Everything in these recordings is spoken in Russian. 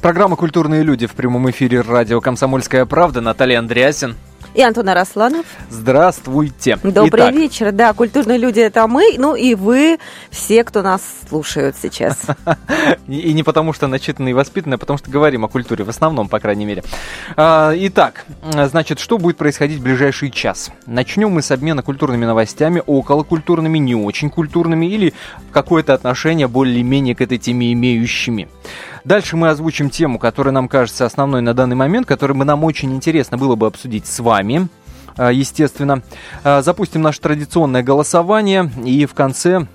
Программа «Культурные люди» в прямом эфире радио «Комсомольская правда». Наталья Андреасин и Антон Арасланов. Здравствуйте. Добрый Итак. вечер. Да, культурные люди это мы, ну и вы, все, кто нас слушают сейчас. И не потому, что начитанные и воспитанные, а потому что говорим о культуре, в основном, по крайней мере. А, итак, значит, что будет происходить в ближайший час? Начнем мы с обмена культурными новостями, околокультурными, не очень культурными или какое-то отношение более-менее к этой теме имеющими. Дальше мы озвучим тему, которая нам кажется основной на данный момент, которую бы нам очень интересно было бы обсудить с вами э, естественно. Э, запустим наше традиционное голосование и в конце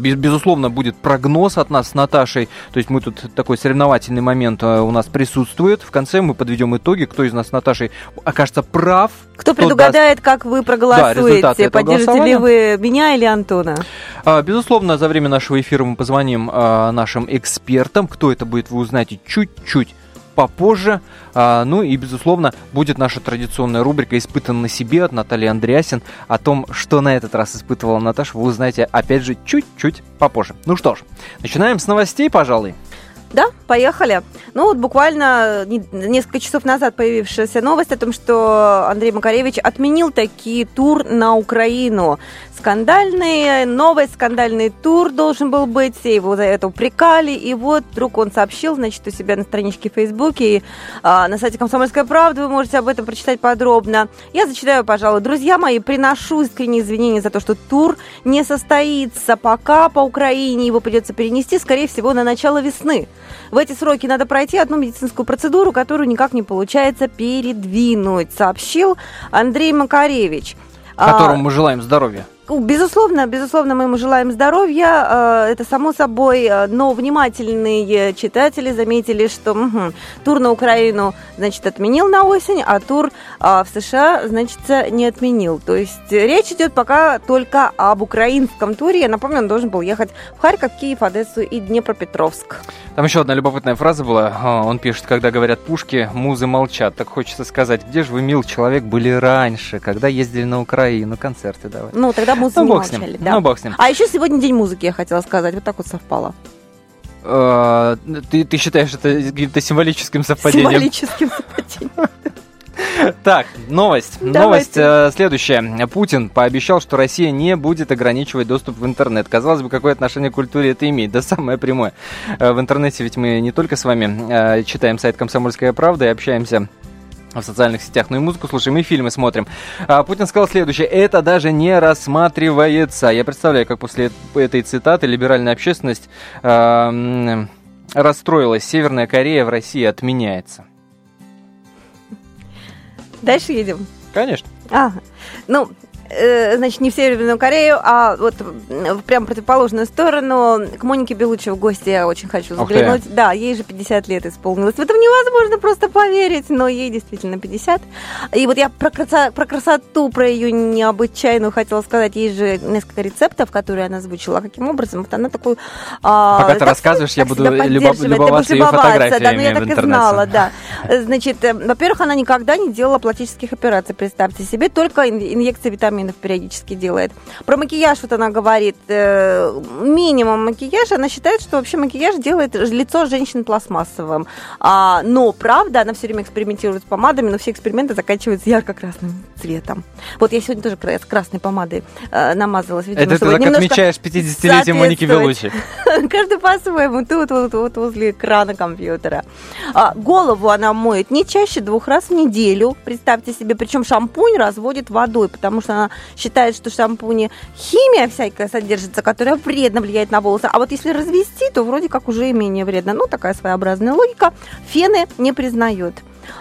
безусловно, будет прогноз от нас с Наташей. То есть мы тут такой соревновательный момент э, у нас присутствует. В конце мы подведем итоги, кто из нас с Наташей окажется прав. Кто, кто предугадает, даст... как вы проголосуете. Да, Поддержите ли вы меня или Антона? А, безусловно, за время нашего эфира мы позвоним а, нашим экспертам. Кто это будет, вы узнаете чуть-чуть попозже. А, ну и, безусловно, будет наша традиционная рубрика «Испытан на себе» от Натальи Андреасин. О том, что на этот раз испытывала Наташа, вы узнаете, опять же, чуть-чуть попозже. Ну что ж, начинаем с новостей, пожалуй. Да, поехали. Ну вот буквально несколько часов назад появившаяся новость о том, что Андрей Макаревич отменил такие тур на Украину. Скандальный, новый скандальный тур должен был быть, все его за это упрекали, и вот вдруг он сообщил, значит, у себя на страничке в Фейсбуке и а, на сайте «Комсомольская правда» вы можете об этом прочитать подробно. Я зачитаю, пожалуй. Друзья мои, приношу искренние извинения за то, что тур не состоится пока по Украине, его придется перенести, скорее всего, на начало весны. В эти сроки надо пройти одну медицинскую процедуру, которую никак не получается передвинуть, сообщил Андрей Макаревич. Которому а, мы желаем здоровья. Безусловно, безусловно, мы ему желаем здоровья. Э, это само собой, э, но внимательные читатели заметили, что угу, тур на Украину, значит, отменил на осень, а тур а, в США, значит, не отменил. То есть речь идет пока только об украинском туре. Я напомню, он должен был ехать в Харьков, Киев, Одессу и Днепропетровск. Там еще одна любопытная фраза была. Он пишет, когда говорят пушки, музы молчат. Так хочется сказать, где же вы, мил человек, были раньше, когда ездили на Украину, концерты давать. Ну, тогда музыку ну, бог с ним. Да. Ну, бог с ним. А еще сегодня день музыки, я хотела сказать. Вот так вот совпало. А, ты, ты считаешь это каким-то символическим совпадением? Символическим совпадением. Так, новость. Давайте. Новость э, следующая. Путин пообещал, что Россия не будет ограничивать доступ в интернет. Казалось бы, какое отношение к культуре это имеет? Да самое прямое. Э, в интернете ведь мы не только с вами э, читаем сайт «Комсомольская правда» и общаемся в социальных сетях, ну и музыку слушаем, и фильмы смотрим. А, Путин сказал следующее. Это даже не рассматривается. Я представляю, как после этой цитаты либеральная общественность э, расстроилась. Северная Корея в России отменяется. Дальше едем. Конечно. А, ну, значит, не в Северную Корею, а вот в прям противоположную сторону. К Монике Белучи в гости я очень хочу заглянуть. Да, ей же 50 лет исполнилось. В этом невозможно просто поверить, но ей действительно 50. И вот я про, красо, про красоту, про ее необычайную хотела сказать. Есть же несколько рецептов, которые она озвучила. Каким образом? Вот она такую... А, Пока ты рассказываешь, я буду любов, любоваться ее фотографиями Да, ну я так и знала, да. Значит, э, во-первых, она никогда не делала пластических операций, представьте себе, только инъекции витаминов витаминов периодически делает. Про макияж вот она говорит, э, минимум макияжа. Она считает, что вообще макияж делает лицо женщин пластмассовым. А, но, правда, она все время экспериментирует с помадами, но все эксперименты заканчиваются ярко-красным цветом. Вот я сегодня тоже с красной помадой э, намазалась. Видимо, Это ты так отмечаешь 50-летие Моники Белучи. Каждый по-своему, тут вот, вот возле экрана компьютера. А, голову она моет не чаще двух раз в неделю, представьте себе. Причем шампунь разводит водой, потому что она считает, что в шампуне химия всякая содержится, которая вредно влияет на волосы. А вот если развести, то вроде как уже менее вредно. Ну, такая своеобразная логика. Фены не признает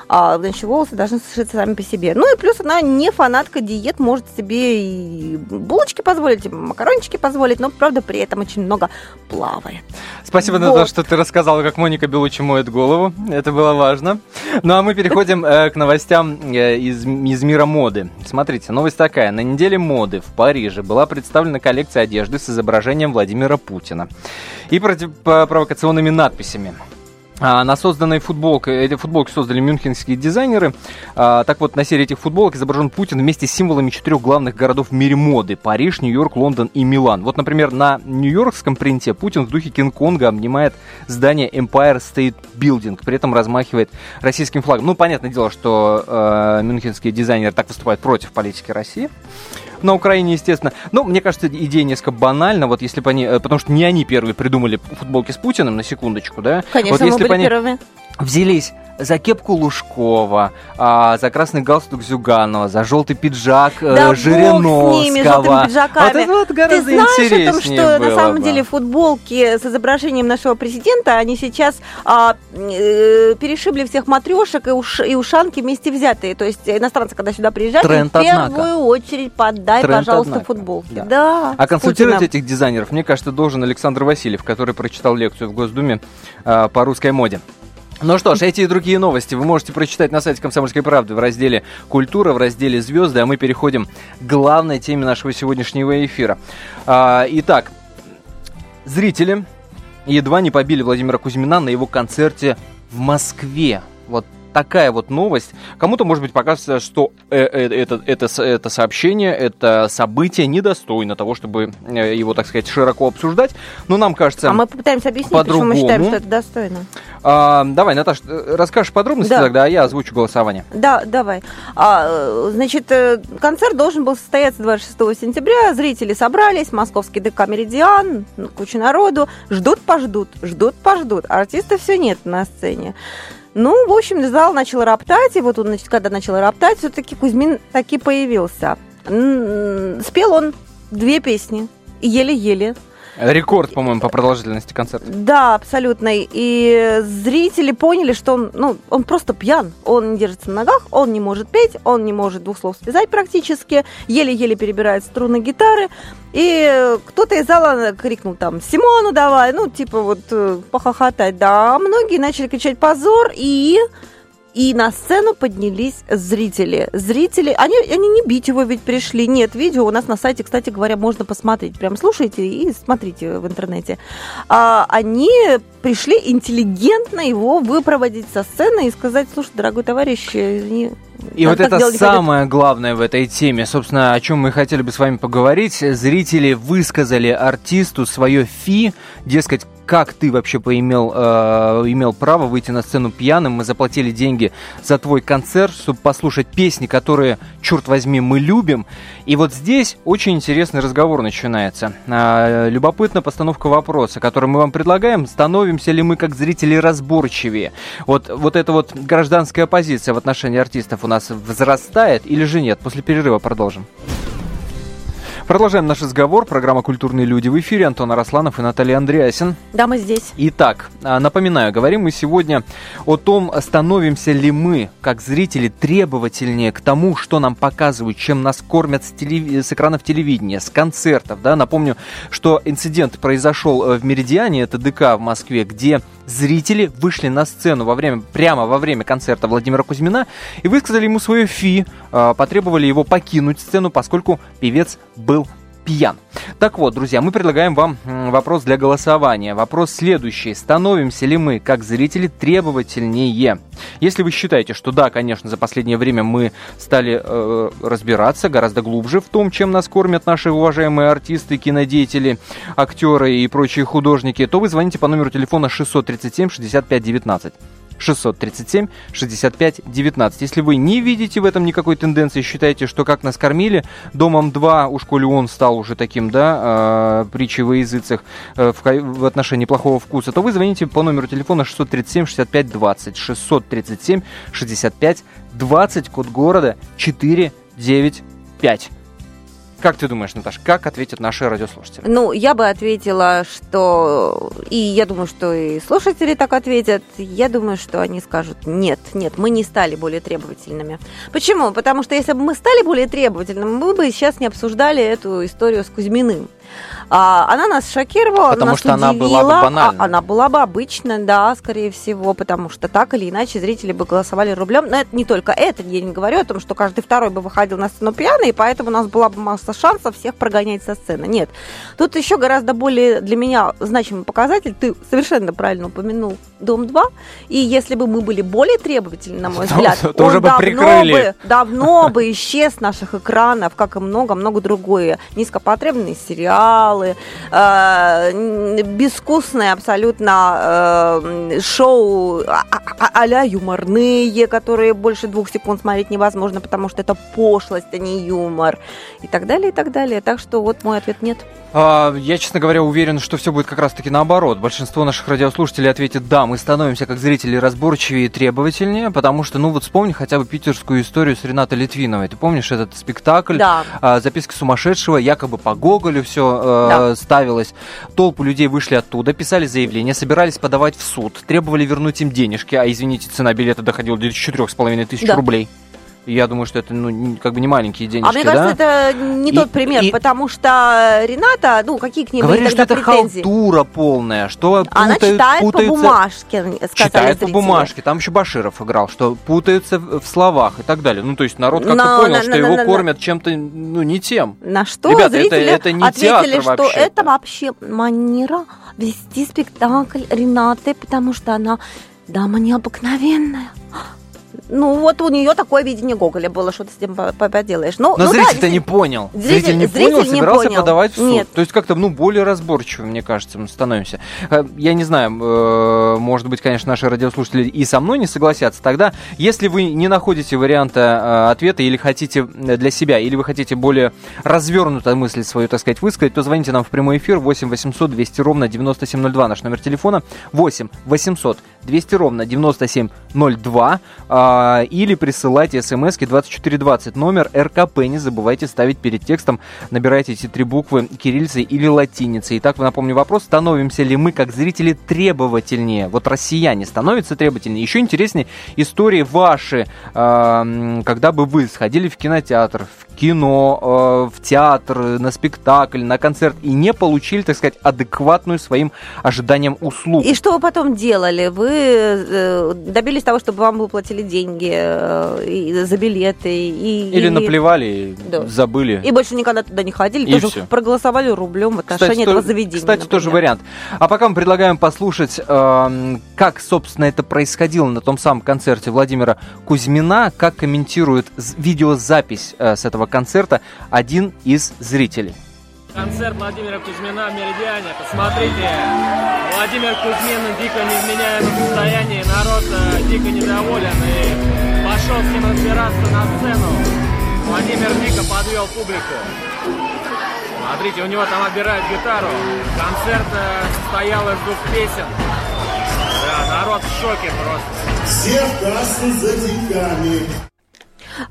а, значит, волосы должны сушиться сами по себе. Ну и плюс она не фанатка диет, может себе и булочки позволить, и макарончики позволить, но, правда, при этом очень много плавает. Спасибо вот. за то, что ты рассказала, как Моника Белучи моет голову. Это было важно. Ну а мы переходим э, к новостям э, из, из мира моды. Смотрите, новость такая. На неделе моды в Париже была представлена коллекция одежды с изображением Владимира Путина и против, провокационными надписями. А, на созданной футболке, эти футболки создали мюнхенские дизайнеры. А, так вот, на серии этих футболок изображен Путин вместе с символами четырех главных городов в мире моды. Париж, Нью-Йорк, Лондон и Милан. Вот, например, на нью-йоркском принте Путин в духе Кинг-Конга обнимает здание Empire State Building, при этом размахивает российским флагом. Ну, понятное дело, что э, мюнхенские дизайнеры так выступают против политики России на Украине, естественно. Но мне кажется, идея несколько банальна, вот если бы они, э, потому что не они первые придумали футболки с Путиным, на секундочку, да? Конечно, вот если мы были бы они первыми. Взялись за кепку Лужкова, а, за красный галстук Зюганова, за желтый пиджак э, Да бог Жириновского. с ними, желтыми пиджаками. Вот это вот Ты гораздо знаешь о том, что было на самом бы. деле футболки с изображением нашего президента, они сейчас а, э, перешибли всех матрешек и, уш, и ушанки вместе взятые. То есть иностранцы, когда сюда приезжают, Тренд, в первую однако. очередь подай, Тренд, пожалуйста, однако. футболки. Да. Да. А консультировать Путиным. этих дизайнеров, мне кажется, должен Александр Васильев, который прочитал лекцию в Госдуме а, по русской моде. Ну что ж, эти и другие новости вы можете прочитать на сайте «Комсомольской правды» в разделе «Культура», в разделе «Звезды», а мы переходим к главной теме нашего сегодняшнего эфира. А, итак, зрители едва не побили Владимира Кузьмина на его концерте в Москве. Вот такая вот новость. Кому-то, может быть, покажется, что э, э, это, это, это сообщение, это событие недостойно того, чтобы э, его, так сказать, широко обсуждать. Но нам кажется... А мы попытаемся объяснить, почему мы считаем, что это достойно. А, давай, Наташ, э, расскажешь подробности Да. тогда, а я озвучу голосование. Да, давай. А, значит, э, концерт должен был состояться 26 сентября. Зрители собрались, московский ДК «Меридиан», ну, куча народу. Ждут, пождут, ждут, пождут. А артиста все нет на сцене. Ну, в общем, зал начал роптать, и вот он, значит, когда начал роптать, все-таки Кузьмин таки появился. Спел он две песни, еле-еле. Рекорд, по-моему, по продолжительности концерта. Да, абсолютно. И зрители поняли, что он, ну, он просто пьян. Он не держится на ногах, он не может петь, он не может двух слов связать практически, еле-еле перебирает струны гитары. И кто-то из зала крикнул там «Симону давай!» Ну, типа вот э, похохотать. Да, многие начали кричать «Позор!» и... И на сцену поднялись зрители. Зрители, они, они не бить его ведь пришли. Нет, видео у нас на сайте, кстати говоря, можно посмотреть. Прям слушайте и смотрите в интернете. А, они пришли интеллигентно его выпроводить со сцены и сказать, слушай, дорогой товарищ, э, не- И так- вот это делать не пойдет». самое главное в этой теме, собственно, о чем мы хотели бы с вами поговорить. Зрители высказали артисту свое фи, дескать, как ты вообще поимел, э, имел право выйти на сцену пьяным, мы заплатили деньги за твой концерт, чтобы послушать песни, которые, черт возьми, мы любим. И вот здесь очень интересный разговор начинается. А, любопытная постановка вопроса, который мы вам предлагаем, становимся ли мы как зрители разборчивее? Вот, вот эта вот гражданская позиция в отношении артистов у нас возрастает или же нет? После перерыва продолжим. Продолжаем наш разговор. Программа «Культурные люди» в эфире. Антон Арасланов и Наталья Андреасин. Да, мы здесь. Итак, а, напоминаю, говорим мы сегодня о том, становимся ли мы, как зрители, требовательнее к тому, что нам показывают, чем нас кормят с, телеви- с экранов телевидения, с концертов. Да? Напомню, что инцидент произошел э, в Меридиане, это ДК в Москве, где зрители вышли на сцену во время, прямо во время концерта Владимира Кузьмина и высказали ему свое фи, э, потребовали его покинуть сцену, поскольку певец был пьян. Так вот, друзья, мы предлагаем вам вопрос для голосования. Вопрос следующий. Становимся ли мы, как зрители, требовательнее? Если вы считаете, что да, конечно, за последнее время мы стали э, разбираться гораздо глубже в том, чем нас кормят наши уважаемые артисты, кинодеятели, актеры и прочие художники, то вы звоните по номеру телефона 637 65 19. 637 65 19. Если вы не видите в этом никакой тенденции, считаете, что как нас кормили Домом 2, уж коли он стал уже таким, да, э, притчей во языцах э, в, в отношении плохого вкуса, то вы звоните по номеру телефона 637 65 20. 637 65 20, код города 495. Как ты думаешь, Наташ, как ответят наши радиослушатели? Ну, я бы ответила, что... И я думаю, что и слушатели так ответят. Я думаю, что они скажут, нет, нет, мы не стали более требовательными. Почему? Потому что если бы мы стали более требовательными, мы бы сейчас не обсуждали эту историю с Кузьминым. А, она нас шокировала, потому нас что удивила, она была бы банальной. А, она была бы обычной, да, скорее всего, потому что так или иначе зрители бы голосовали рублем. Но это не только это, я не говорю о том, что каждый второй бы выходил на сцену пьяный, и поэтому у нас была бы масса шансов всех прогонять со сцены. Нет, тут еще гораздо более для меня значимый показатель. Ты совершенно правильно упомянул Дом-2, и если бы мы были более требовательны, на мой взгляд, то он уже бы давно бы, давно бы исчез с наших экранов, как и много-много другое. Низкопотребные сериалы, э, безвкусные абсолютно э, шоу а- а- а-ля юморные, которые больше двух секунд смотреть невозможно, потому что это пошлость, а не юмор. И так далее, и так далее. Так что вот мой ответ нет. А, Я, честно говоря, уверен, что все будет как раз-таки наоборот. Большинство наших радиослушателей ответит «да». Мы становимся, как зрители, разборчивее и требовательнее, потому что, ну вот вспомни хотя бы питерскую историю с Ренатой Литвиновой. Ты помнишь этот спектакль? Да. А, записки сумасшедшего, якобы по Гоголю все ставилось. Толпу людей вышли оттуда, писали заявление, собирались подавать в суд, требовали вернуть им денежки, а извините, цена билета доходила до 4,5 тысяч Да. рублей. Я думаю, что это ну, как бы не маленькие денежки, А мне кажется, да? это не И- тот пример, и- потому что Рената, ну, какие к ней Говорили, были что это претензии? халтура полная, что Она путают- читает путаются- по бумажке, сказали Читает по зрители. бумажке, там еще Баширов играл, что путаются в словах и так далее. Ну, то есть народ как-то понял, на- что на- его на- кормят чем-то, ну, не тем. На что Ребята, это- зрители это не ответили, что вообще-то. это вообще манера вести спектакль Ренаты, потому что она дама необыкновенная. Ну, вот у нее такое видение Гоголя было, что ты с этим по- по- поделаешь. Ну, Но ну да, зритель-то не действительно. понял. Зритель- не зритель понял, не собирался понял. подавать в суд. Нет. То есть как-то, ну, более разборчивым, мне кажется, мы становимся. Э, Я не знаю, э, может быть, конечно, наши радиослушатели и со мной не согласятся. Тогда, если вы не находите варианта э, ответа или хотите для себя, или вы хотите более развернуто мысль свою, так сказать, высказать, то звоните нам в прямой эфир 8 800 200 ровно 9702, наш номер телефона 8 800 200 ровно 9702 а, или присылайте смс 2420 номер РКП. Не забывайте ставить перед текстом, набирайте эти три буквы кириллицей или латиницей. Итак, напомню вопрос, становимся ли мы, как зрители, требовательнее? Вот россияне становятся требовательнее. Еще интереснее истории ваши, а, когда бы вы сходили в кинотеатр, в кино, э, в театр, на спектакль, на концерт и не получили, так сказать, адекватную своим ожиданиям услугу. И что вы потом делали? Вы э, добились того, чтобы вам выплатили деньги э, и за билеты? И, Или наплевали, и Да. забыли. И больше никогда туда не ходили, И тоже всё. проголосовали рублем в отношении то- этого заведения. кстати, тоже например. вариант. А пока мы предлагаем послушать, эм, как, собственно, это происходило на том самом концерте Владимира Кузьмина, как комментирует видеозапись э, с этого концерта один из зрителей. Концерт Владимира Кузьмина в Меридиане. Посмотрите, Владимир Кузьмин дико невменяемом состоянии, народ э, дико недоволен и пошел с ним разбираться на сцену. Владимир дико подвел публику. Смотрите, у него там отбирают гитару. Концерт э, состоял из двух песен. Да, народ в шоке просто. Все в кассу за деньгами.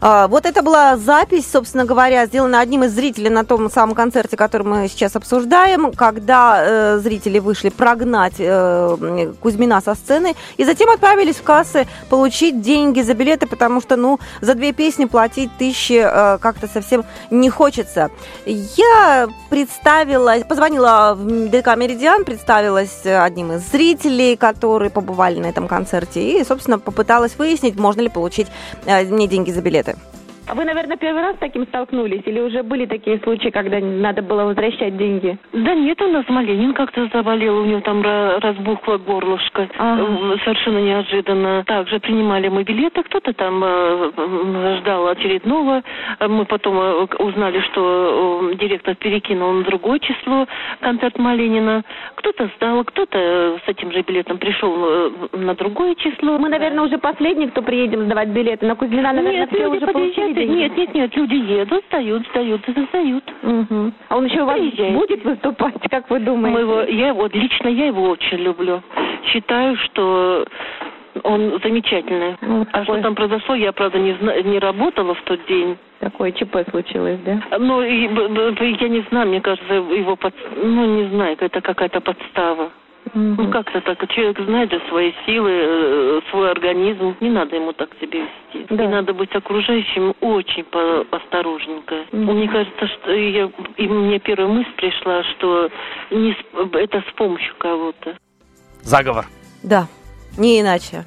А, Вот это была запись, собственно говоря, сделана одним из зрителей на том самом концерте, который мы сейчас обсуждаем, когда э, зрители вышли прогнать э, Кузьмина со сцены и затем отправились в кассы получить деньги за билеты, потому что, ну, за две песни платить тысячи э, как-то совсем не хочется. Я представила, позвонила в ДК «Меридиан», представилась одним из зрителей, которые побывали на этом концерте, и, собственно, попыталась выяснить, можно ли получить мне деньги за билеты билеты. А вы, наверное, первый раз с таким столкнулись? Или уже были такие случаи, когда надо было возвращать деньги? Да нет, у нас Малинин как-то заболел, у него там ра- разбухло горлышко. Ага. Совершенно неожиданно. Также принимали мы билеты, кто-то там э, ждал очередного. Мы потом э, узнали, что э, директор перекинул на другое число концерт Малинина. Кто-то сдал, кто-то с этим же билетом пришел на другое число. Мы, наверное, уже последний, кто приедем сдавать билеты. На Кузьмина, наверное, нет, все уже получили деньги. Нет, нет, нет, люди едут, сдают, сдают и сдают. Мгм. А он еще у вас Приезжайте. будет выступать, как вы думаете? Мы его, я его, лично я его очень люблю. Считаю, что он замечательный. Ну, А такой- что там произошло, я, правда, не, зна- не работала в тот день. Такое ЧП случилось, да? Но и, я не знаю, мне кажется, его под... ну, не знаю, это какая-то подстава. Ну, как-то так. Человек знает же свои силы, э, свой организм. Не надо ему так себя вести. Да. И надо быть окружающим очень по- осторожненько. Мне кажется, что я, и мне первая мысль пришла, что не с- это с помощью кого-то. Заговор. Да, не иначе.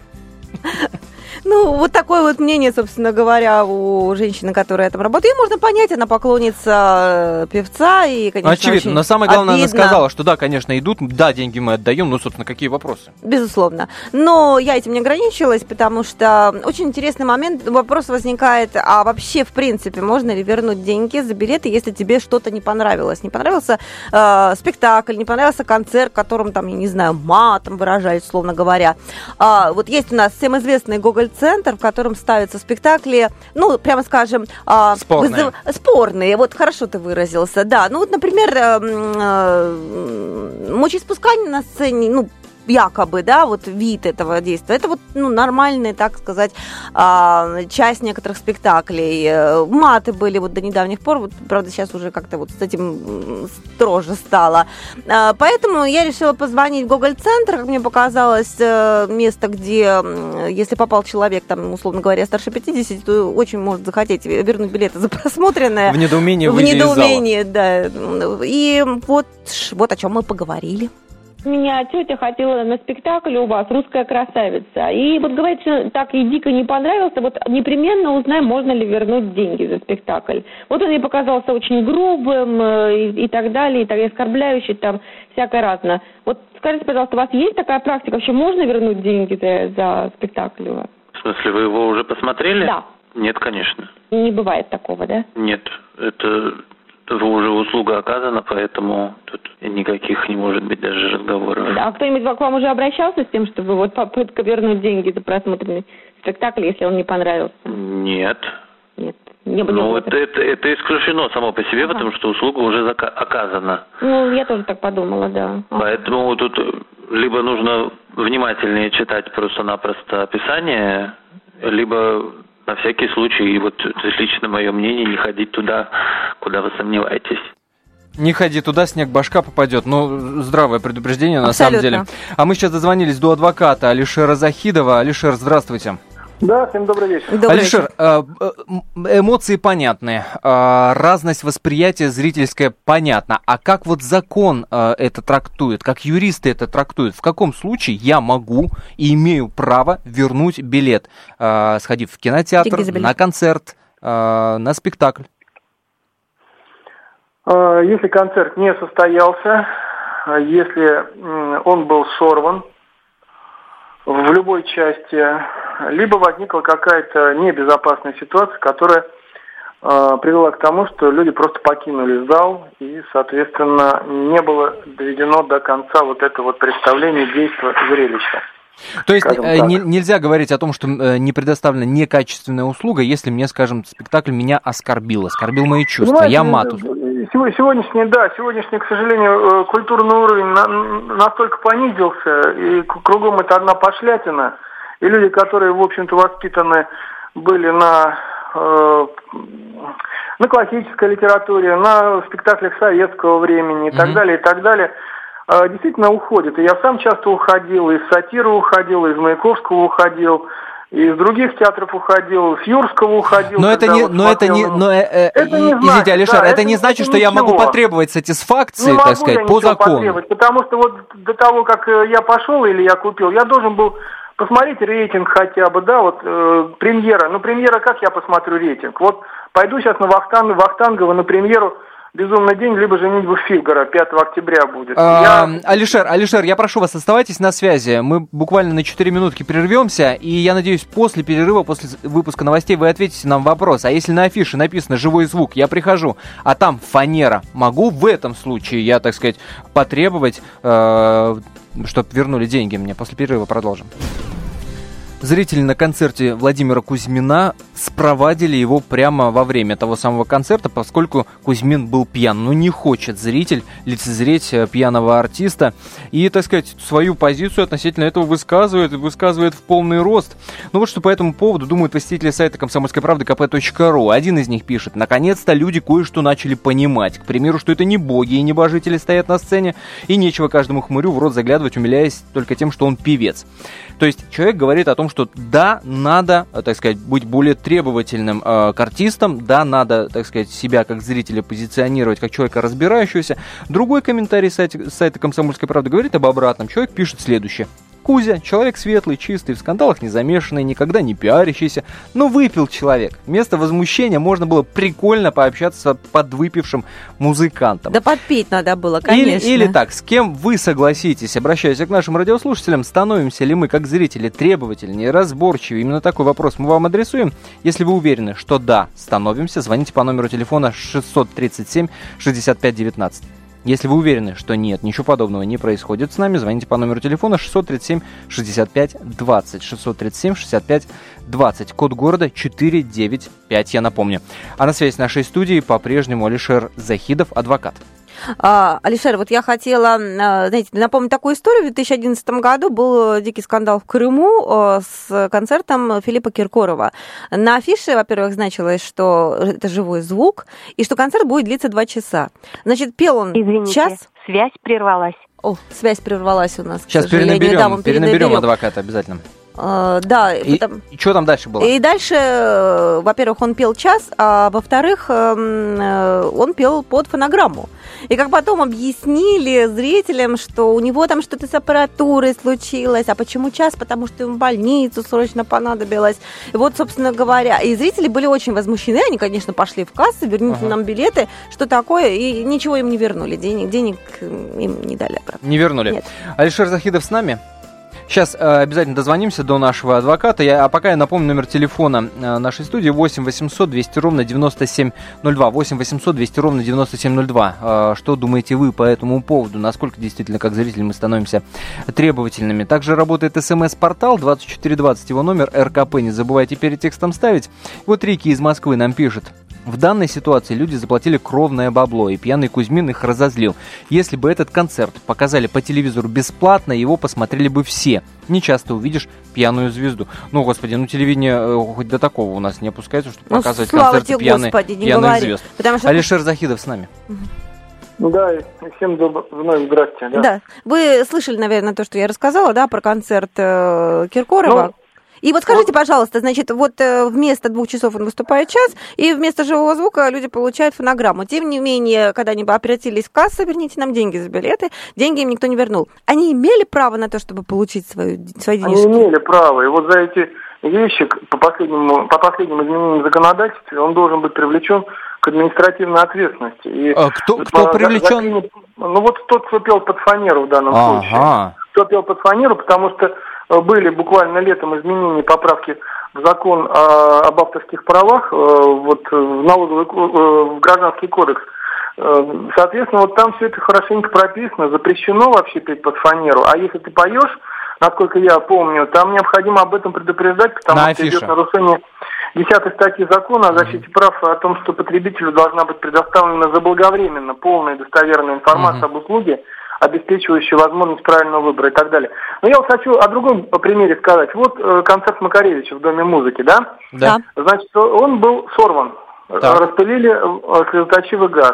Ну, вот такое вот мнение, собственно говоря, у женщины, которая там работает. Ее можно понять, она поклонница э, певца и, конечно, очевидно. Но самое главное, она обидно. сказала, что да, конечно, идут, да, деньги мы отдаем, но, собственно, какие вопросы? Безусловно. Но я этим не ограничилась, потому что очень интересный момент. Вопрос возникает, а вообще, в принципе, можно ли вернуть деньги за билеты, если тебе что-то не понравилось? Не понравился э, спектакль, не понравился концерт, в котором, там, я не знаю, матом выражались, условно говоря. А, вот есть у нас всем известный Гоголь-центр, в котором ставятся спектакли, ну, прямо скажем... а, Спорные. Спорные, вот хорошо ты выразился, да. Ну, вот, например, э, м, э, мочеиспускание на сцене, ну, якобы, да, вот вид этого действия. Это вот, ну, нормальная, так сказать, а, часть некоторых спектаклей. Э, Маты были вот до недавних пор, вот, правда, сейчас уже как-то вот с этим строже стало. А, Поэтому я решила позвонить в Гоголь-центр, как мне показалось, э, место, где, если попал человек, там, условно говоря, старше 50, то очень может захотеть вернуть билеты за просмотренное. В недоумении В недоумении, да. И вот, вот о чем мы поговорили. Меня тетя ходила на спектакль у вас «Русская красавица». И вот говорит, что так ей дико не понравился. Вот непременно узнаем, можно ли вернуть деньги за спектакль. Вот он ей показался очень грубым э, и, и так далее, и так оскорбляющий, там всякое разное. Вот скажите, пожалуйста, у вас есть такая практика? Вообще можно вернуть деньги за, за спектакль у вас? В смысле, вы его уже посмотрели? Да. Нет, конечно. Не бывает такого, да? Нет, это уже услуга оказана, поэтому тут никаких не может быть даже разговоров. А кто-нибудь к вам уже обращался с тем, чтобы вот попытка вернуть деньги за просмотренный спектакль, если он не понравился? Нет. Нет. Не, было- Ну, было это, это, это исключено само по себе, Ага. потому что услуга уже зака- оказана. Ну, я тоже так подумала, да. Поэтому тут либо нужно внимательнее читать просто-напросто описание, либо на всякий случай, вот это лично мое мнение, не ходить туда, куда вы сомневаетесь. Не ходи туда, снег башка попадет. Ну, здравое предупреждение на самом Абсолютно. деле. А мы сейчас дозвонились до адвоката Алишера Захидова. Алишер, здравствуйте. Да, всем добрый вечер. Добрый Алишер, вечер. э, эмоции понятны, э, разность восприятия зрительская понятна. А как вот закон э, это трактует, как юристы это трактуют? В каком случае я могу и имею право вернуть билет, сходив в кинотеатр, на концерт, на спектакль? Если концерт не состоялся, если он был сорван в любой части, либо возникла какая-то небезопасная ситуация, которая э, привела к тому, что люди просто покинули зал и, соответственно, не было доведено до конца вот это вот представление, действия, зрелища. То есть э, не- нельзя говорить о том, что э, не предоставлена некачественная услуга, если мне, скажем, спектакль меня оскорбил, оскорбил мои чувства, я Понимаете, матус. сего- Сегодняшний, да, сегодняшний, к сожалению, э, культурный уровень на- настолько понизился, и кругом это одна пошлятина, и люди, которые, в общем-то, воспитаны были на, э, на классической литературе, на спектаклях советского времени и так Мгм. далее, и так далее, э, действительно уходят. И я сам часто уходил, из сатира уходил, из Маяковского уходил, из других театров уходил, с Юрского уходил. Но это не, вот но это не, на- но, э, э, Это не и- значит, извините, Алишер, да, это, это не значит, что я могу ничего. потребовать сатисфакции, не могу так сказать, я по ничего закону. потому что вот до того, как э, я пошел или я купил, я должен был посмотреть рейтинг хотя бы, да, вот э, премьера. Ну, премьера, как я посмотрю рейтинг? Вот пойду сейчас на Вахтан, Вахтангова на премьеру «Безумный день», либо «Женитьбу Фигара» 5 октября будет. А, Я- Алишер, Алишер, я прошу вас, оставайтесь на связи. Мы буквально на 4 минутки прервемся, и я надеюсь, после перерыва, после выпуска новостей вы ответите нам вопрос. А если на афише написано «живой звук», я прихожу, а там фанера, могу в этом случае я, так сказать, потребовать, чтобы вернули деньги мне? После перерыва продолжим. Зрители на концерте Владимира Кузьмина спровадили его прямо во время того самого концерта, поскольку Кузьмин был пьян. Ну, не хочет зритель лицезреть э, пьяного артиста и, так сказать, свою позицию относительно этого высказывает, высказывает в полный рост. Ну вот что по этому поводу думают посетители сайта комсомольской правды kp.ru. Один из них пишет, наконец-то люди кое-что начали понимать. К примеру, что это не боги и небожители стоят на сцене, и нечего каждому хмурю в рот заглядывать, умиляясь только тем, что он певец. То есть человек говорит о том, что да, надо, э, так сказать, быть более требовательным э, к артистам, да, надо, так сказать, себя как зрителя позиционировать как человека разбирающегося. Другой комментарий сайта, сайта «Комсомольской правды» говорит об обратном. Человек пишет следующее. Кузя, человек светлый, чистый, в скандалах не замешанный, никогда не пиарящийся, но выпил человек. Вместо возмущения можно было прикольно пообщаться с подвыпившим музыкантом. Да подпеть надо было, конечно. Или, или так, с кем вы согласитесь, обращаясь к нашим радиослушателям, становимся ли мы как зрители требовательнее, разборчивее? Именно такой вопрос мы вам адресуем. Если вы уверены, что да, становимся, звоните по номеру телефона 637 65 19. Если вы уверены, что нет, ничего подобного не происходит с нами, звоните по номеру телефона 637 65 20. 637 65 20. Код города 495, я напомню. А на связи с нашей студией по-прежнему Алишер Захидов, адвокат. А, Алишер, вот я хотела, а, знаете, напомнить такую историю. В 2011 году был дикий скандал в Крыму а, с концертом Филиппа Киркорова. На афише, во-первых, значилось, что это живой звук, и что концерт будет длиться два часа. Значит, пел он Извините, час. связь прервалась. О, связь прервалась у нас. Сейчас перенаберем, Да, мы перенаберем адвоката обязательно. А, да, И, потом- и что там дальше было? И дальше, э, во-первых, он пел час, а во-вторых, эм, э, он пел под фонограмму. И как потом объяснили зрителям, что у него там что-то с аппаратурой случилось. А почему час? Потому что ему в больницу срочно понадобилось. И вот, собственно говоря, и зрители были очень возмущены. Они, конечно, пошли в кассу, верните Ага. нам билеты, что такое, и ничего им не вернули. Денег, денег им не дали обратно. Не вернули. Нет. Алишер Захидов с нами. Сейчас э, обязательно дозвонимся до нашего адвоката. Я, а пока я напомню номер телефона э, нашей студии 8 800 200 ровно 9702. 8 800 200 ровно 9702. Э, что думаете вы по этому поводу? Насколько действительно, как зрители, мы становимся требовательными? Также работает смс-портал 2420, его номер РКП. Не забывайте перед текстом ставить. Вот Рики из Москвы нам пишет. В данной ситуации люди заплатили кровное бабло, и пьяный Кузьмин их разозлил. Если бы этот концерт показали по телевизору бесплатно, его посмотрели бы все. Не часто увидишь пьяную звезду. Ну, господи, ну телевидение э, хоть до такого у нас не опускается, чтобы Ну, показывать слава концерты тебе, пьяны- Господи, не пьяных говори. звезд. Потому что Алишер Захидов с нами. Да, и всем добр... вновь здрасте. Да. Да. Вы слышали, наверное, то, что я рассказала, да, про концерт э, Киркорова. Ну, и вот скажите, пожалуйста, значит, вот э, вместо двух часов он выступает час, и вместо живого звука люди получают фонограмму. Тем не менее, когда они бы обратились в кассу, верните нам деньги за билеты, деньги им никто не вернул. Они имели право на то, чтобы получить свою, свои Они денежки? имели право. И вот за эти вещи к- по последнему, по последним изменениям в законодательстве он должен быть привлечен к административной ответственности. И А кто- кто за- привлечен? ну вот тот, кто пел под фанеру в данном случае. Ага. Кто пел под фанеру, потому что были буквально летом изменения, поправки в закон об авторских правах, э, вот э, в налоговый, э, в гражданский кодекс. Соответственно, вот там все это хорошенько прописано, запрещено вообще петь под фанеру. А если ты поешь, насколько я помню, там необходимо об этом предупреждать, потому На что афише. идет нарушение 10 статьи закона о защите прав о том, что потребителю должна быть предоставлена заблаговременно полная и достоверная информация об услуге, обеспечивающая возможность правильного выбора и так далее. Но я вот хочу о другом примере сказать. Вот э, концерт Макаревича в Доме музыки, да? Да. Значит, он был сорван. Так. Распылили э, слезоточивый газ.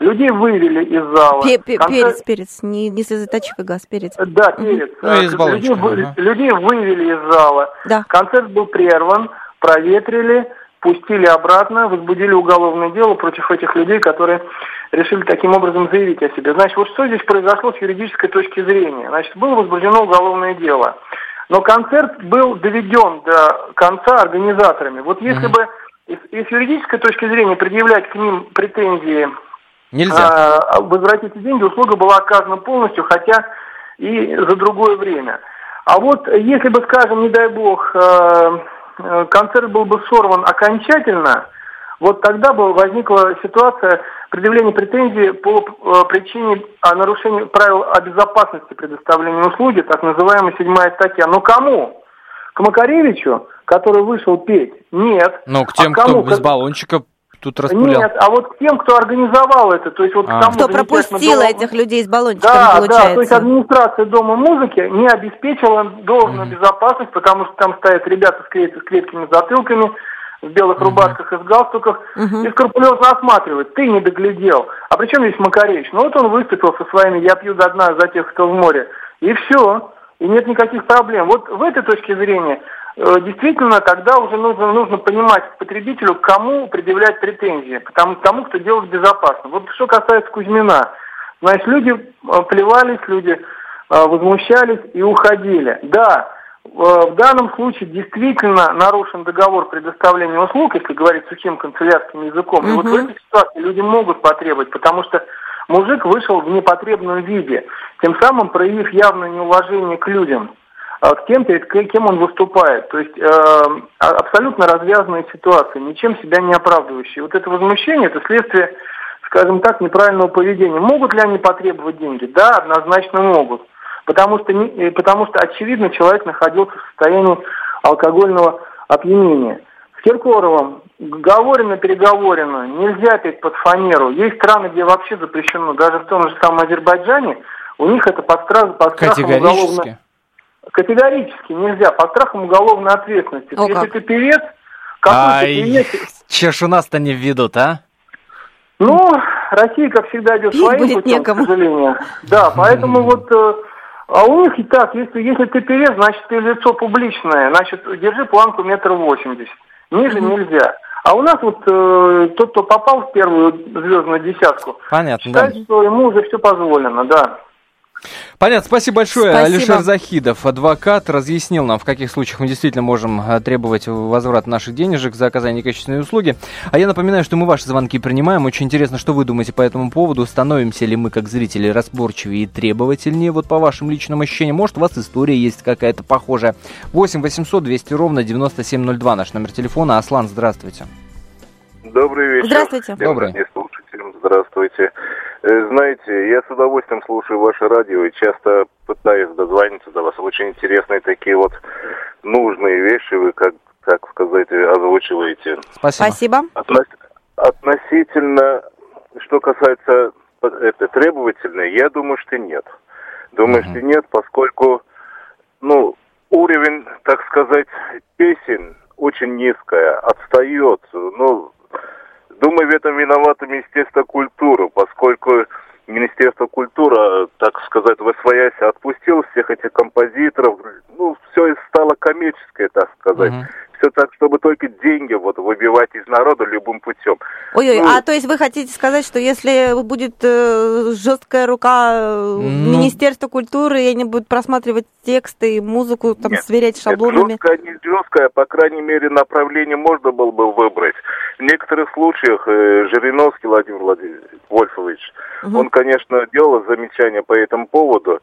Людей вывели из зала. Пе- пе- Концерт- Перец, перец, не, не слезоточивый газ, перец. да, перец. Ну, из Э, людей, вы- ага. людей вывели из зала. Да. Концерт был прерван, проветрили, пустили обратно, возбудили уголовное дело против этих людей, которые решили таким образом заявить о себе. Значит, вот что здесь произошло с юридической точки зрения? Значит, было возбуждено уголовное дело. Но концерт был доведен до конца организаторами. Вот если бы и с юридической точки зрения предъявлять к ним претензии Нельзя. а, возвратите деньги, услуга была оказана полностью, хотя и за другое время. А вот если бы, скажем, не дай бог, э, концерт был бы сорван окончательно, вот тогда бы возникла ситуация предъявления претензий по э, причине а, нарушения правил о безопасности предоставления услуги, так называемая седьмая статья. Но кому? К Макаревичу, который вышел петь, нет. Ну, к тем, а кому? кто без баллончика тут распылял. Нет, а вот к тем, кто организовал это, то есть вот А. к тому Кто пропустила дому- этих людей с баллончиками, Да, получается? да, то есть администрация Дома музыки не обеспечила должную безопасность, потому что там стоят ребята с, креп- с крепкими затылками, в белых рубашках и с галстуках, Мгм. и скрупулезно осматривают. Ты не доглядел. А при чем здесь Макаревич? Ну вот он выступил со своими «Я пью до дна за тех, кто в море». И все. И нет никаких проблем. Вот в этой точке зрения действительно тогда уже нужно, нужно понимать потребителю, кому предъявлять претензии, потому, тому, кто делает безопасно. Вот что касается Кузьмина. Значит, люди э, плевались, люди э, возмущались и уходили. Да, э, в данном случае действительно нарушен договор предоставления услуг, если говорить сухим канцелярским языком. И вот в этой ситуации люди могут потребовать, потому что мужик вышел в непотребном виде, тем самым проявив явное неуважение к людям, э, к тем, перед ке- кем он выступает. То есть э, а- абсолютно развязанная ситуация, ничем себя не оправдывающая. Вот это возмущение, это следствие, скажем так, неправильного поведения. Могут ли они потребовать деньги? Да, однозначно могут. Потому что, не- э, потому что очевидно, человек находился в состоянии алкогольного опьянения. С Киркоровым говорено, переговорено, нельзя петь под фанеру. Есть страны, где вообще запрещено, даже в том же самом Азербайджане, у них это под, стра- под страхом уголовной... Категорически. Нельзя, под страхом уголовной ответственности. О, Если как. ты певец, какой ты певец, че ж у нас-то не введут, а? ну, Россия, как всегда, идет Пить своим будет путем, некому. к сожалению. Да, поэтому вот... э, А у них и так, если, если ты певец, значит, ты лицо публичное, значит, держи планку метр восемьдесят. Ниже нельзя. А у нас вот э, тот, кто попал в первую звездную десятку, Понятно, да. считает, что ему уже все позволено, да. Понятно, спасибо большое. Спасибо. Алишер Захидов, адвокат, разъяснил нам, в каких случаях мы действительно можем а, требовать возврат наших денежек за оказание некачественной услуги. А я напоминаю, что мы ваши звонки принимаем. Очень интересно, что вы думаете по этому поводу. Становимся ли мы, как зрители, разборчивее и требовательнее, вот по вашим личным ощущениям. Может, у вас история есть какая-то похожая. 8 800 200 ровно 9702 наш номер телефона. Аслан, здравствуйте. Добрый вечер. Здравствуйте. Добрый. здравствуйте. Знаете, я с удовольствием слушаю ваше радио и часто пытаюсь дозвониться до вас. Очень интересные такие вот нужные вещи вы, как, как сказать, озвучиваете. Спасибо. Спасибо. Относ- Относительно, что касается э, это, требовательной, я думаю, что нет. Думаю, что нет, поскольку, ну, уровень, так сказать, песен очень низкая, отстает. Ну, думаю, в этом виновато Министерство культуры, поскольку Министерство культуры, так сказать, в своясь отпустил всех этих композиторов. Ну, все стало коммерческое, так сказать. Мгм. Все так, чтобы только деньги вот выбивать из народа любым путем. Ой-ой, Ну, а то есть вы хотите сказать, что если будет э, жесткая рука э, Ну. Министерства культуры, и они будут просматривать тексты и музыку, там, Нет, сверять с Нет, шаблонами? жесткое, не жесткое, по крайней мере, направление можно было бы выбрать. В некоторых случаях э, Жириновский Владимир Владимирович Вольфович, Мгм. он, конечно, делал замечания по этому поводу.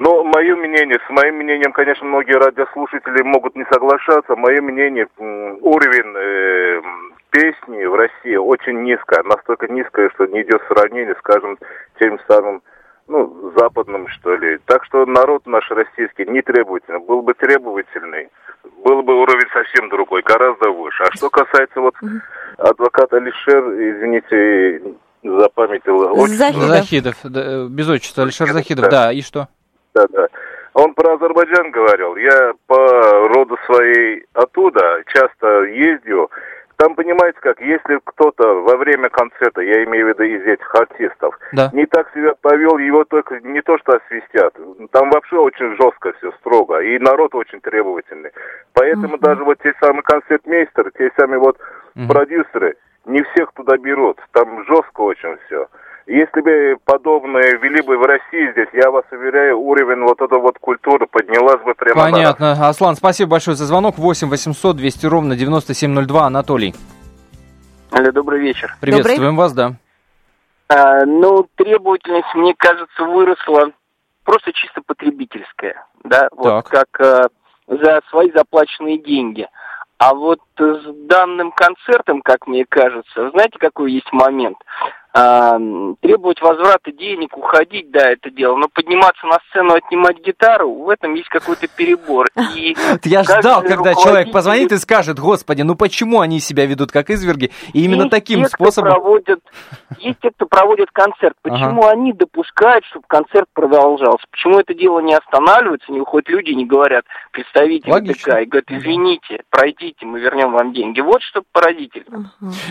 Но мое мнение, с моим мнением, конечно, многие радиослушатели могут не соглашаться. Мое мнение, уровень э, песни в России очень низко, настолько низкое, что не идет сравнение, скажем, тем самым ну, западным, что ли. Так что народ наш российский не требовательный. Был бы требовательный, был бы уровень совсем другой, гораздо выше. А что касается вот адвоката Алишер, извините, запамятил. Захидов. Захидов, да, э, без отчества, Алишер Захидов, Да. да, и что? Да, да. Он про Азербайджан говорил. Я по роду своей оттуда часто ездил. Там, понимаете как, если кто-то во время концерта, я имею в виду из этих артистов, Да. не так себя повел, его только не то что освистят. Там вообще очень жестко все, строго. И народ очень требовательный. Поэтому даже вот те самые концертмейстеры, те самые вот Мгм. продюсеры, не всех туда берут. Там жестко очень все. Если бы подобное вели бы в России здесь, я вас уверяю, уровень вот этой вот культуры поднялась бы прямо на. Понятно. Аслан, спасибо большое за звонок. 8 800 200 ровно 9702. Анатолий, Алло, добрый вечер. приветствуем вас, да. А, ну, требовательность, мне кажется, выросла просто чисто потребительская, да, вот Так. как э, за свои заплаченные деньги. А вот с данным концертом, как мне кажется, знаете, какой есть момент? а, требовать возврата денег, уходить, да, это дело, но подниматься на сцену, отнимать гитару, в этом есть какой-то перебор. И Я ждал, когда человек позвонит и скажет, господи, ну почему они себя ведут как изверги? И именно Есть таким те, способом... проводят, есть те, кто проводит концерт. Почему они допускают, чтобы концерт продолжался? Почему это дело не останавливается, не уходят люди, не говорят представители Логично. ТК и говорят, извините, пройдите, мы вернем вам деньги. Вот что породитель.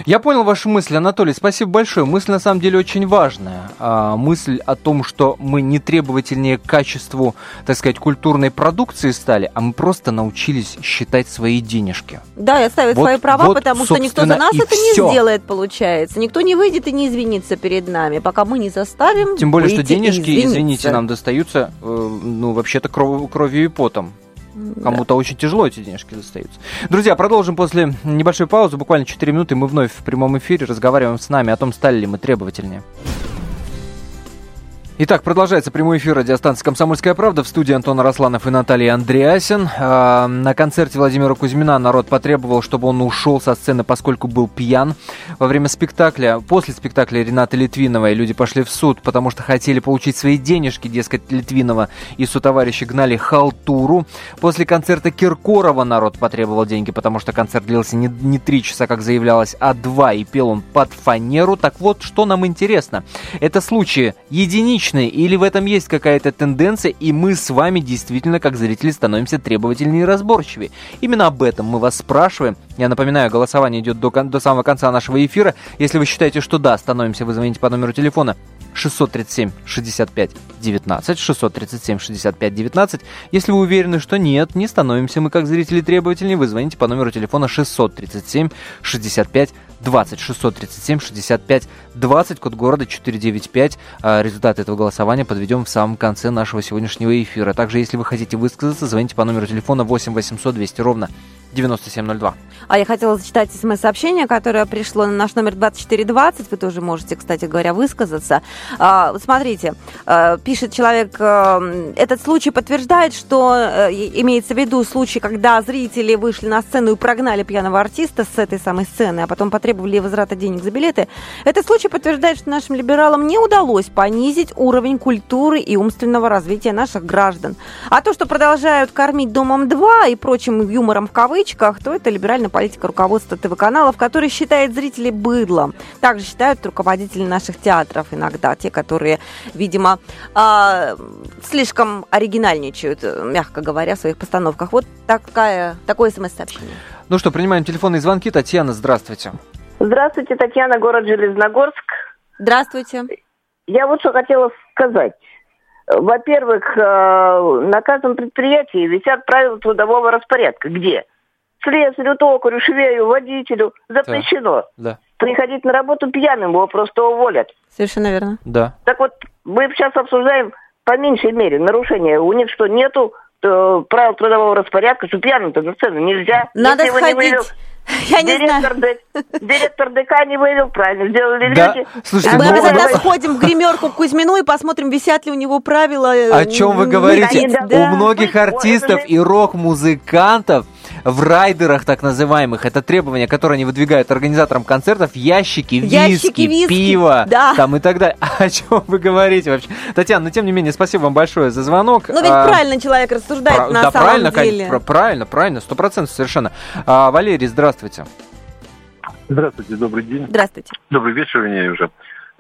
Я понял вашу мысль, Анатолий, спасибо большое. Мысль на самом деле очень важная. А, мысль о том, что мы не требовательнее к качеству, так сказать, культурной продукции стали, а мы просто научились считать свои денежки. Да, и отставить Вот- свои права, вот, потому что никто за нас это не всё. сделает, получается. Никто не выйдет и не извинится перед нами, пока мы не заставим Тем более, что денежки, извиниться. извините, нам достаются, э, ну, вообще-то кров- кровью и потом. Кому-то очень тяжело эти денежки достаются. Друзья, продолжим после небольшой паузы, буквально 4 минуты, мы вновь в прямом эфире разговариваем с нами о том, стали ли мы требовательнее. Итак, продолжается прямой эфир радиостанции «Комсомольская правда» в студии Антон Росланов и Наталья Андреасин. А, На концерте Владимира Кузьмина народ потребовал, чтобы он ушел со сцены, поскольку был пьян. Во время спектакля, после спектакля Ренаты Литвиновой люди пошли в суд, потому что хотели получить свои денежки, дескать, Литвинова и сотоварищи гнали халтуру. После концерта Киркорова народ потребовал деньги, потому что концерт длился не, не три часа, как заявлялось, а два, и пел он под фанеру. Так вот, что нам интересно? Это случаи единичные или в этом есть какая-то тенденция, и мы с вами действительно, как зрители, становимся требовательнее и разборчивее? Именно об этом мы вас спрашиваем. Я напоминаю, голосование идет до, до самого конца нашего эфира. Если вы считаете, что да, становимся, вы звоните по номеру телефона 637 65 19, 637 65 19. Если вы уверены, что нет, не становимся мы как зрители требовательнее, вы звоните по номеру телефона 637 65 20, 637 65 20, код города 495. А, Результаты этого голосования подведем в самом конце нашего сегодняшнего эфира. Также, если вы хотите высказаться, звоните по номеру телефона 8 800 200 ровно 9702. А я хотела зачитать смс-сообщение, которое пришло на наш номер 2420. Вы тоже можете, кстати говоря, высказаться. А, смотрите, а, пишет человек, а, этот случай подтверждает, что э, имеется в виду случай, когда зрители вышли на сцену и прогнали пьяного артиста с этой самой сцены, а потом потребовали возврата денег за билеты. Этот случай подтверждает, что нашим либералам не удалось понизить уровень культуры и умственного развития наших граждан. А то, что продолжают кормить «Домом-2» и прочим юмором в кавычках, то это либеральная политика руководства ТВ-каналов, который считает зрителей быдлом. Также считают руководители наших театров иногда, те, которые, видимо, а, слишком оригинальничают, э, мягко говоря, в своих постановках. Вот такая, такое смс-сообщение. Ну что, принимаем телефонные звонки. Татьяна, здравствуйте. Здравствуйте, Татьяна, город Железногорск. Здравствуйте. Я вот что хотела сказать. Во-первых, э, на каждом предприятии висят правила трудового распорядка. Где? Слесарю, токарю, швею, водителю запрещено. Да. Приходить на работу пьяным, его просто уволят. Совершенно верно. Да. Так вот, мы сейчас обсуждаем по меньшей мере нарушения. У них что, нету э, правил трудового распорядка, что пьяным-то на сцену нельзя. Надо Если сходить. Я не директор, Д- директор ДК не вывел, правильно сделали Да. люди. Слушайте, Мы ну, обязательно вот- сходим в гримерку к Кузьмину и посмотрим, висят ли у него правила. э, О чем вы говорите? мыть. У Да. многих артистов и рок-музыкантов в райдерах так называемых, это требования, которые они выдвигают организаторам концертов, ящики, виски, Ящики виски, пиво, да. там и так далее. О чем вы говорите вообще? Татьяна, но тем не менее, спасибо вам большое за звонок. Ну ведь А, правильно человек рассуждает Пра- на да, самом правильно, деле. пра- правильно, правильно, сто процентов совершенно. А, Валерий, здравствуйте. Здравствуйте, добрый день. Здравствуйте. Добрый вечер, вернее, уже.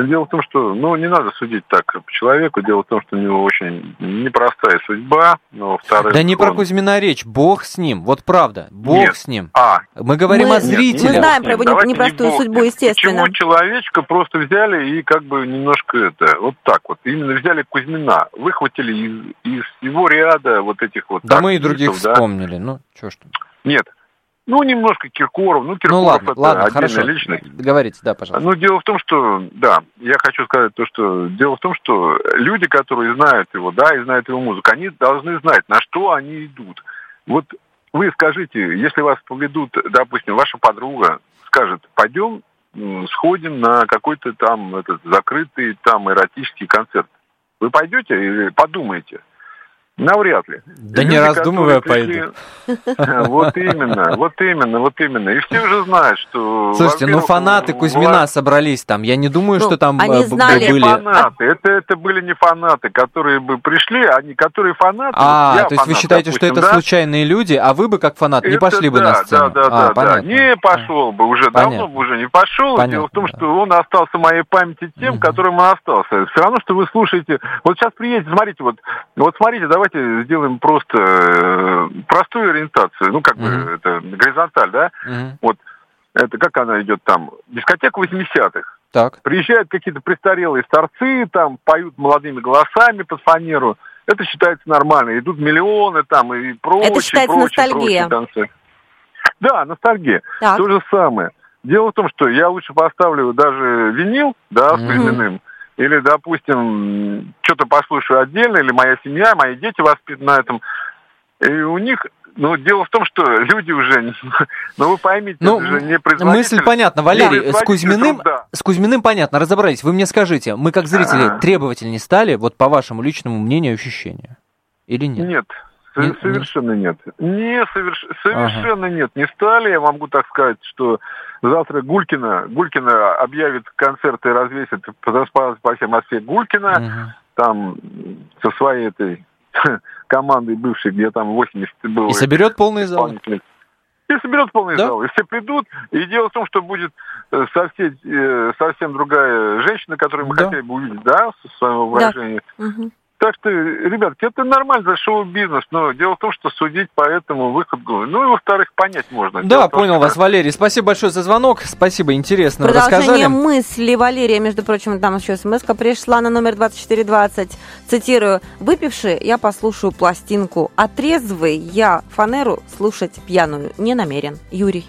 Дело в том, что, ну, не надо судить так по человеку. Дело в том, что у него очень непростая судьба. Но во-вторых, Да не про он- Кузьмина речь, бог с ним, вот правда, бог Нет. с ним. А, Мы говорим Мы- о зрителях. мы знаем про его Давайте не непростую бог судьбу, ним. естественно. Почему человечка просто взяли и как бы немножко это, вот так вот, именно взяли Кузьмина, выхватили из, из его ряда вот этих вот Да мы и других да. вспомнили, ну, чё ж там. Нет, ну, немножко Киркоров, ну, Киркоров Ну ладно, это ладно, отдельная хорошо. личность. Говорите, да, пожалуйста. Ну, дело в том, что, да, я хочу сказать то, что дело в том, что люди, которые знают его, да, и знают его музыку, они должны знать, на что они идут. Вот вы скажите, если вас поведут, допустим, ваша подруга скажет, пойдем сходим на какой-то там этот закрытый там эротический концерт. Вы пойдете или подумаете? Навряд ли. Да Люди, не раздумывая пойду. Вот именно, вот именно, вот именно. И все уже знают, что... Слушайте, ну фанаты Кузьмина собрались там. Я не думаю, ну, что там они знали... были... фанаты. Это, это были не фанаты, которые бы пришли, они, которые фанаты... А, то есть фанат, вы считаете, допустим, что это да? случайные люди, а вы бы как фанат не пошли да, бы на сцену? Да, да, а, да, да. Не пошел бы, уже понятно. давно бы уже не пошел. Понятно, Дело в том, что он остался в моей памяти тем, угу. которым он остался. Все равно, что вы слушаете... Вот сейчас приедете, смотрите, вот, вот смотрите, давайте давайте сделаем просто э, простую ориентацию, ну, как mm-hmm. бы, это горизонталь, да? Mm-hmm. Вот, это как она идет там? Дискотека 80-х. Так. Приезжают какие-то престарелые старцы, там, поют молодыми голосами под фанеру. Это считается нормально. Идут миллионы там и прочее, Это считается прочее, ностальгия. прочее танцы. Да, ностальгия. Так. То же самое. Дело в том, что я лучше поставлю даже винил, да, с временным, или, допустим, что-то послушаю отдельно, или моя семья, мои дети воспитаны на этом. И у них ну, дело в том, что люди уже, ну, вы поймите, ну, это же не Мысль понятна, Валерий, с Кузьминым, с Кузьминым понятно, разобрались. Вы мне скажите, мы как зрители А-а-а. требовательнее стали, вот по вашему личному мнению, ощущению? Или нет? Нет, нет совершенно нет. Не, соверш... совершенно ага. нет, не стали. Я могу так сказать, что завтра Гулькина, Гулькина объявит концерт и развесит по, по всей Москве Гулькина, ага. там со своей этой командой бывшей, где там 80 было. И соберет полный зал. И соберет полный да? зал. И все придут. И дело в том, что будет э, совсем, э, совсем другая женщина, которую мы да. хотели бы увидеть, да, со своего выражения. Да. Угу. Так что, ребятки, это нормально за шоу-бизнес, но дело в том, что судить по этому выходу, ну и во-вторых, понять можно. Да, дело понял том, вас, что... Валерий. Спасибо большое за звонок, спасибо, интересно Продолжение рассказали. мысли Валерия, между прочим, там еще смс пришла на номер 2420. Цитирую, выпивший, я послушаю пластинку, а трезвый я фанеру слушать пьяную не намерен. Юрий.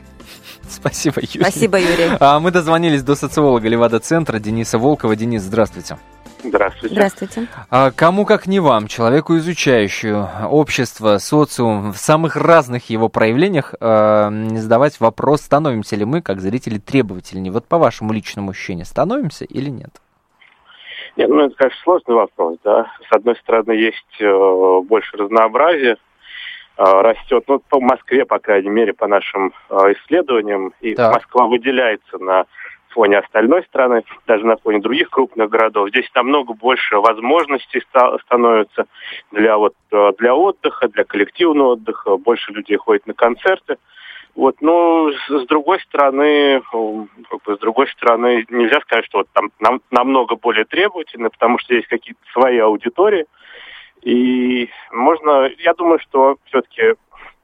Спасибо, Юрий. Спасибо, Юрий. А, мы дозвонились до социолога Левада-центра Дениса Волкова. Денис, здравствуйте. Здравствуйте. Здравствуйте. А кому как не вам, человеку изучающему общество, социум в самых разных его проявлениях, э, задавать вопрос, становимся ли мы, как зрители, требовательнее. Вот по вашему личному ощущению, становимся или нет? Нет, ну это, конечно, сложный вопрос, да. С одной стороны, есть э, больше разнообразия, э, растет, ну, по Москве, по крайней мере, по нашим э, исследованиям, и так. Москва выделяется на фоне остальной страны, даже на фоне других крупных городов. Здесь намного больше возможностей становится для, вот, э, для отдыха, для коллективного отдыха. Больше людей ходит на концерты. Вот, но с, с другой стороны, как бы, с другой стороны, нельзя сказать, что вот там нам, намного более требовательно, потому что есть какие-то свои аудитории. И можно, я думаю, что все-таки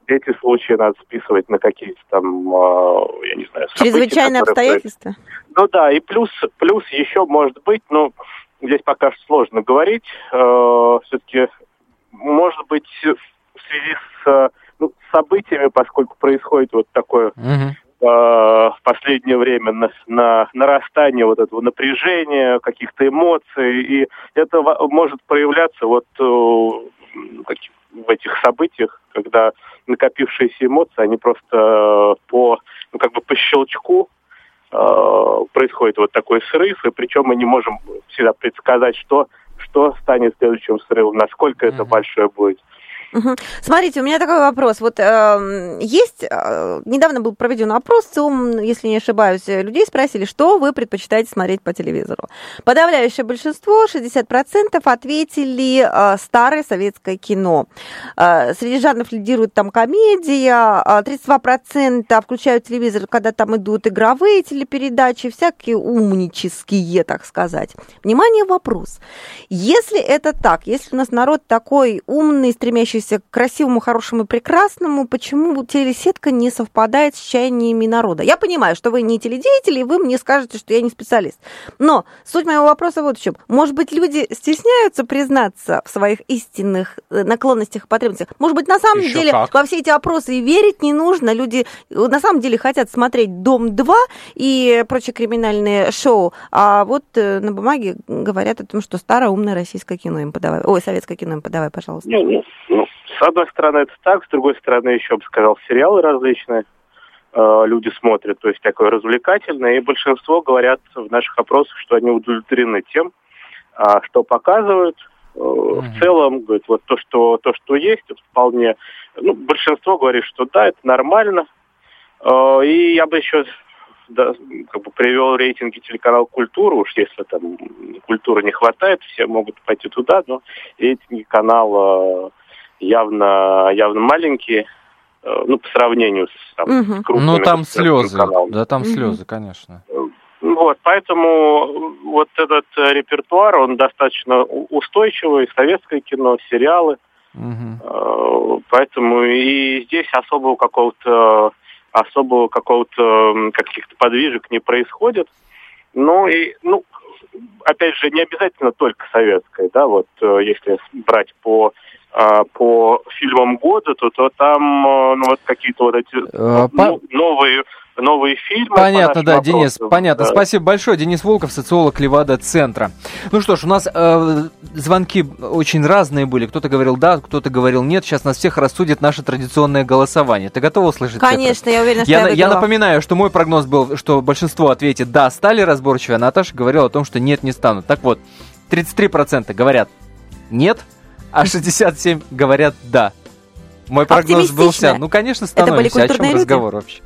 эти случаи надо списывать на какие-то там, а, я не знаю, события, Чрезвычайные обстоятельства? Ну да, и плюс, плюс еще может быть, ну, здесь пока что сложно говорить, э, все-таки, может быть, в связи с ну, событиями, поскольку происходит вот такое uh в последнее время на, на нарастание вот этого напряжения, каких-то эмоций, и это может проявляться вот э, в этих событиях, когда накопившиеся эмоции, они просто э, по, ну, как бы по щелчку э, происходит вот такой срыв, и причем мы не можем всегда предсказать, что, что станет следующим срывом, насколько mm-hmm. это большое будет. Угу. Смотрите, у меня такой вопрос. Вот э, есть, э, недавно был проведен опрос, ЦИОМ, если не ошибаюсь, людей спросили, что вы предпочитаете смотреть по телевизору. Подавляющее большинство, 60% ответили э, старое советское кино. Э, среди жанров лидирует там комедия, э, 32% включают телевизор, когда там идут игровые телепередачи, всякие умнические, так сказать. Внимание, вопрос. Если это так, если у нас народ такой умный, стремящийся стремящийся к красивому, хорошему и прекрасному, почему телесетка не совпадает с чаяниями народа? Я понимаю, что вы не теледеятель, и вы мне скажете, что я не специалист. Но суть моего вопроса вот в чем. Может быть, люди стесняются признаться в своих истинных э, наклонностях и потребностях? Может быть, на самом Еще деле как. во все эти опросы и верить не нужно. Люди э, на самом деле хотят смотреть «Дом-2» и прочие криминальные шоу, а вот э, на бумаге говорят о том, что старое умное российское кино им подавай. Ой, советское кино им подавай, пожалуйста. Не, не, ну, с одной стороны, это так, с другой стороны, еще бы сказал, сериалы различные э, люди смотрят, то есть такое развлекательное, и большинство говорят в наших опросах, что они удовлетворены тем, э, что показывают, В целом, говорит, вот то, что то, что есть, вполне. Ну, большинство говорит, что да, это нормально. И я бы еще да, как бы привел рейтинги телеканал «Культура», уж если там культуры не хватает, все могут пойти туда, но рейтинги канала явно, явно маленькие, ну, по сравнению с, там, угу. с крупными Ну, там слезы, каналами. да, там угу. слезы, конечно. Вот, поэтому вот этот репертуар, он достаточно устойчивый, советское кино, сериалы. Угу. Поэтому и здесь особого какого-то особого какого-то каких-то подвижек не происходит. Ну и, ну, опять же, не обязательно только советское, да, вот если брать по по фильмам года, то, то там ну, вот какие-то вот эти а, ну, новые новые фильмы. Понятно, да, вопросу. Денис, понятно. Да. Спасибо большое. Денис Волков, социолог Левада-центра. Ну что ж, у нас э, звонки очень разные были. Кто-то говорил да, кто-то говорил нет. Сейчас нас всех рассудит наше традиционное голосование. Ты готова услышать? Конечно, цифры? я уверена, что я, я, я напоминаю, что мой прогноз был, что большинство ответит да, стали разборчивее, а Наташа говорила о том, что нет, не станут. Так вот, 33% говорят нет, а 67 говорят да. Мой прогноз был вся. Ну, конечно, становимся. О чем люди? разговор вообще?